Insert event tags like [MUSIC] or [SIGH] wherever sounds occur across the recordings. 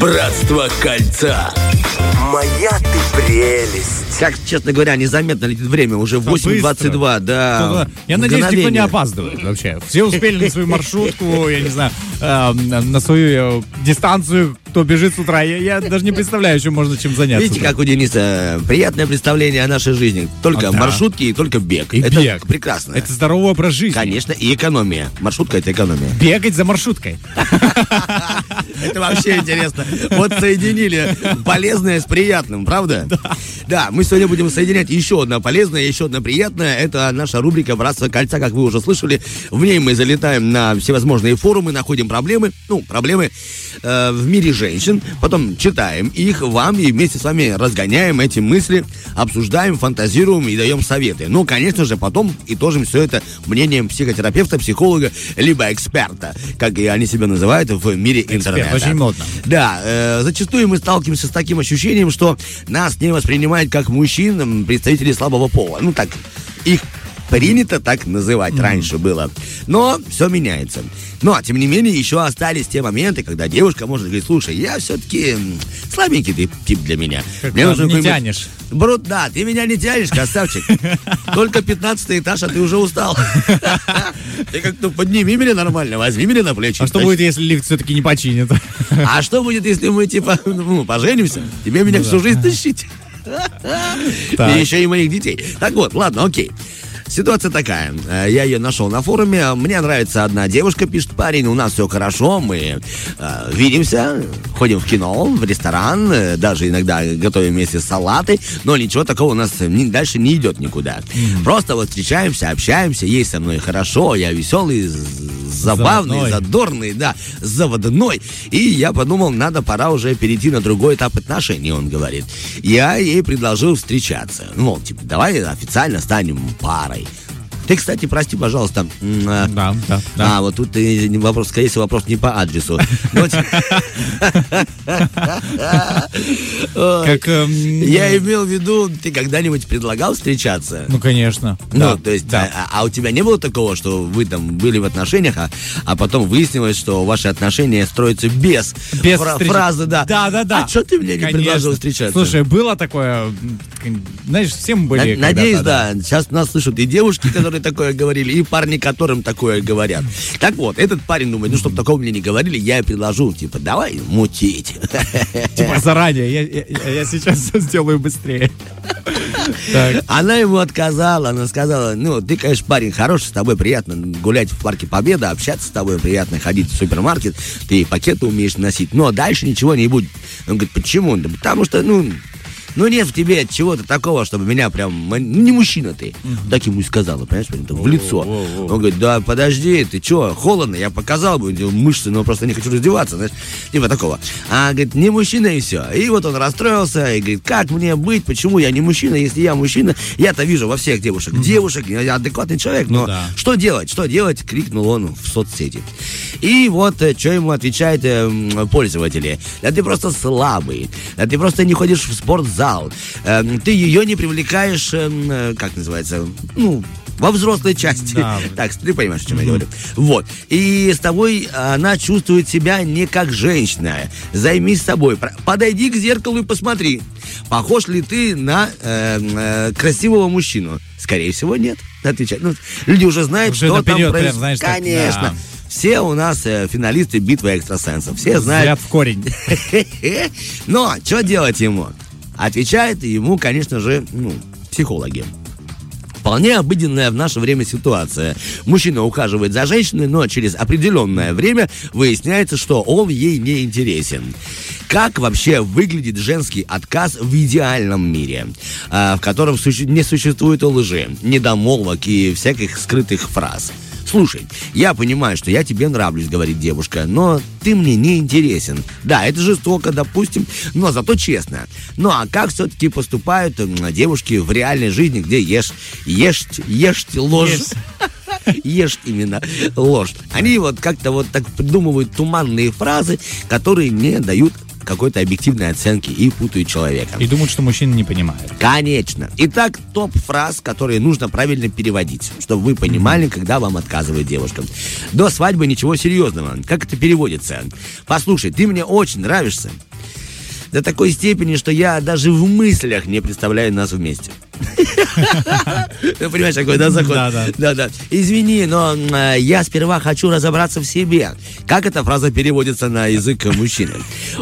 Братство кольца. Моя ты прелесть. Как, честно говоря, незаметно летит время. Уже 8.22, да. Я надеюсь, никто не опаздывает вообще. Все успели на свою маршрутку, я не знаю, э, на свою э, дистанцию, кто бежит с утра. Я, я даже не представляю, чем можно чем заняться. Видите, как у Дениса приятное представление о нашей жизни. Только А, да. маршрутки и только бег. И это бег. прекрасно. Это здоровый образ жизни. Конечно, и экономия. Маршрутка это экономия. Бегать за маршруткой. Это вообще интересно. Вот соединили полезное с приятным, правда? Да. Мы сегодня будем соединять еще одно полезное, еще одно приятное. Это наша рубрика «Братство кольца», как вы уже слышали. В ней мы залетаем на всевозможные форумы, находим проблемы, ну, проблемы э, в мире женщин, потом читаем их вам и вместе с вами разгоняем эти мысли, обсуждаем, фантазируем и даем советы. Ну, конечно же, потом итожим все это мнением психотерапевта, психолога, либо эксперта, как и они себя называют в мире интернета. очень модно. Да, э, зачастую мы сталкиваемся с таким ощущением, что нас не воспринимают как мужчин м, представители слабого пола. Ну так, их принято так называть раньше было. Но все меняется. Но, тем не менее, еще остались те моменты, когда девушка может говорить, слушай, я все-таки слабенький ты тип для меня. Как Мне нужен не тянешь. Брут, да, ты меня не тянешь, красавчик. [LAUGHS] Только 15 этаж, а ты уже устал. [LAUGHS] Ты как-то подними меня нормально, возьми меня на плечи. А что будет, если лифт все-таки не починит? А что будет, если мы, типа, ну, поженимся? Тебе меня всю жизнь тащить. [LAUGHS] И еще и моих детей. Так вот, ладно, окей. Ситуация такая. Э, Я ее нашел на форуме. Мне нравится одна девушка, пишет парень. У нас все хорошо. Мы э, видимся, ходим в кино, в ресторан, э, даже иногда готовим вместе салаты. Но ничего такого у нас ни- дальше не идет никуда. Просто вот встречаемся, общаемся. Ей со мной хорошо. Я веселый, забавный, Заводной. задорный, да, заводной. И я подумал, надо пора уже перейти на другой этап отношений, он говорит. Я ей предложил встречаться. Ну, типа, давай официально станем парой. Ты, кстати, прости, пожалуйста. а, Да, да, да. А, вот тут э, вопрос, скорее всего, вопрос не по адресу. Ну. [LAUGHS] Как, эм, Я имел в виду, ты когда-нибудь предлагал встречаться? Ну, конечно. Ну, то есть, а, а у тебя не было такого, что вы там были в отношениях, а, а потом выяснилось, что ваши отношения строятся без, фразы, да. Да, да, да. А что ты мне не предложил встречаться? Слушай, было такое, знаешь, всем были. Надеюсь, да. Сейчас нас слышат и девушки, которые такое говорили, и парни, которым такое говорят. Так вот, этот парень думает, ну, чтобы такого мне не говорили, я предложу, типа, давай мутить. Типа заранее, я, я- я сейчас сделаю быстрее. Так. Она ему отказала, она сказала, ну, ты, конечно, парень хороший, с тобой приятно гулять в парке Победа, общаться с тобой приятно, ходить в супермаркет, ты пакеты умеешь носить, но дальше ничего не будет. Он говорит, почему? Да потому что, ну, ну нет в тебе чего-то такого, чтобы меня прям, ну, не мужчина ты. Так ему и сказала, понимаешь, прям в лицо. Он говорит, да подожди, ты что, холодно, я показал бы мышцы, но просто не хочу раздеваться, знаешь, типа такого. А, говорит, не мужчина и все. И вот он расстроился и говорит, как мне быть, почему я не мужчина, если я мужчина, я-то вижу во всех девушек, девушек, я адекватный человек, но Ну да. что делать, что делать, крикнул он в соцсети. И вот что ему отвечают э, пользователи. Да ты просто слабый, да ты просто не ходишь в спортзал, э, ты ее не привлекаешь, э, м, э, как называется, ну, во взрослой части. Да. [LAUGHS] Так, ты понимаешь, о чем я говорю. Вот. И с тобой она чувствует себя не как женщина. Займись собой. Подойди к зеркалу и посмотри, похож ли ты на э, э, красивого мужчину. Скорее всего, нет. Отвечать. Ну, люди уже знают, Уже что наперед там прям, происходит. знаешь, так, Конечно. да. Все у нас э, финалисты битвы экстрасенсов. Все знают, Взгляд в корень. [LAUGHS] но что делать ему? Отвечают ему, конечно же, ну, психологи. Вполне обыденная в наше время ситуация. Мужчина ухаживает за женщиной, но через определенное время выясняется, что он ей не интересен. Как вообще выглядит женский отказ в идеальном мире, а, в котором не существует лжи, недомолвок и всяких скрытых фраз? Слушай, я понимаю, что я тебе нравлюсь, говорит девушка, но ты мне не интересен. Да, это жестоко, допустим, но зато честно. Ну а как все-таки поступают девушки в реальной жизни, где ешь, ешь, ешь [LAUGHS] ложь? Ешь именно ложь. Они вот как-то вот так придумывают туманные фразы, которые не дают какой-то объективной оценки и путают человека. И думают, что мужчина не понимает. Конечно. Итак, топ фраз, которые нужно правильно переводить, чтобы вы понимали, когда вам отказывает девушка. До свадьбы ничего серьезного. Как это переводится? Послушай, ты мне очень нравишься. До такой степени, что я даже в мыслях не представляю нас вместе. [LAUGHS] Понимаешь, какой, да, заход? Да, да. Да, да. Извини, но э, я сперва хочу разобраться в себе. Как эта фраза переводится на язык мужчины?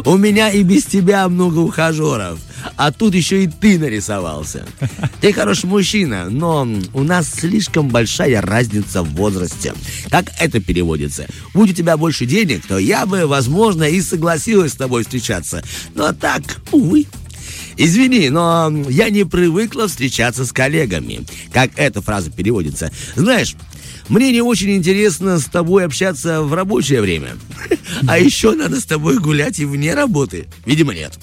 У меня и без тебя много ухажеров. А тут еще и ты нарисовался. Ты хороший мужчина, но у нас слишком большая разница в возрасте. Как это переводится? Будь у тебя больше денег, то я бы, возможно, и согласилась с тобой встречаться. Но так, увы. Извини, но я не привыкла встречаться с коллегами. Как эта фраза переводится? Знаешь, мне не очень интересно с тобой общаться в рабочее время. А еще надо с тобой гулять и вне работы. Видимо, нет.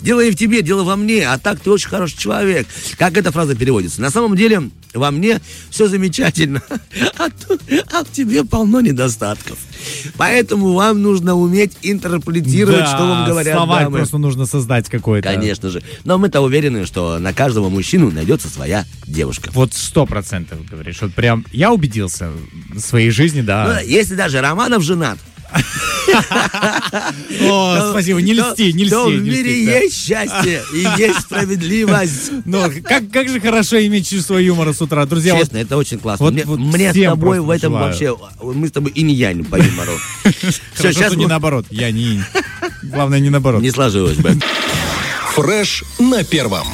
Дело не в тебе, дело во мне, а так ты очень хороший человек. Как эта фраза переводится? На самом деле, во мне все замечательно, [LAUGHS] а, а в тебе полно недостатков. Поэтому вам нужно уметь интерпретировать, Да, что вам говорят словарь дамы. просто нужно создать какой-то. Конечно же. Но мы-то уверены, что на каждого мужчину найдется своя девушка. Вот сто процентов говоришь. Вот прям я убедился в своей жизни, Ну, да. если даже Романов женат, О, спасибо, не льсти, не льсти. в не мире есть счастье и есть справедливость. Ну, как, как же хорошо иметь чувство юмора с утра. Друзья, Честно, это очень классно. вот- мне с тобой в этом вообще... Мы с тобой инь-янь по юмору. Все, хорошо, сейчас что не наоборот. Я не инь. Главное, не наоборот. не сложилось бы. Фреш на первом.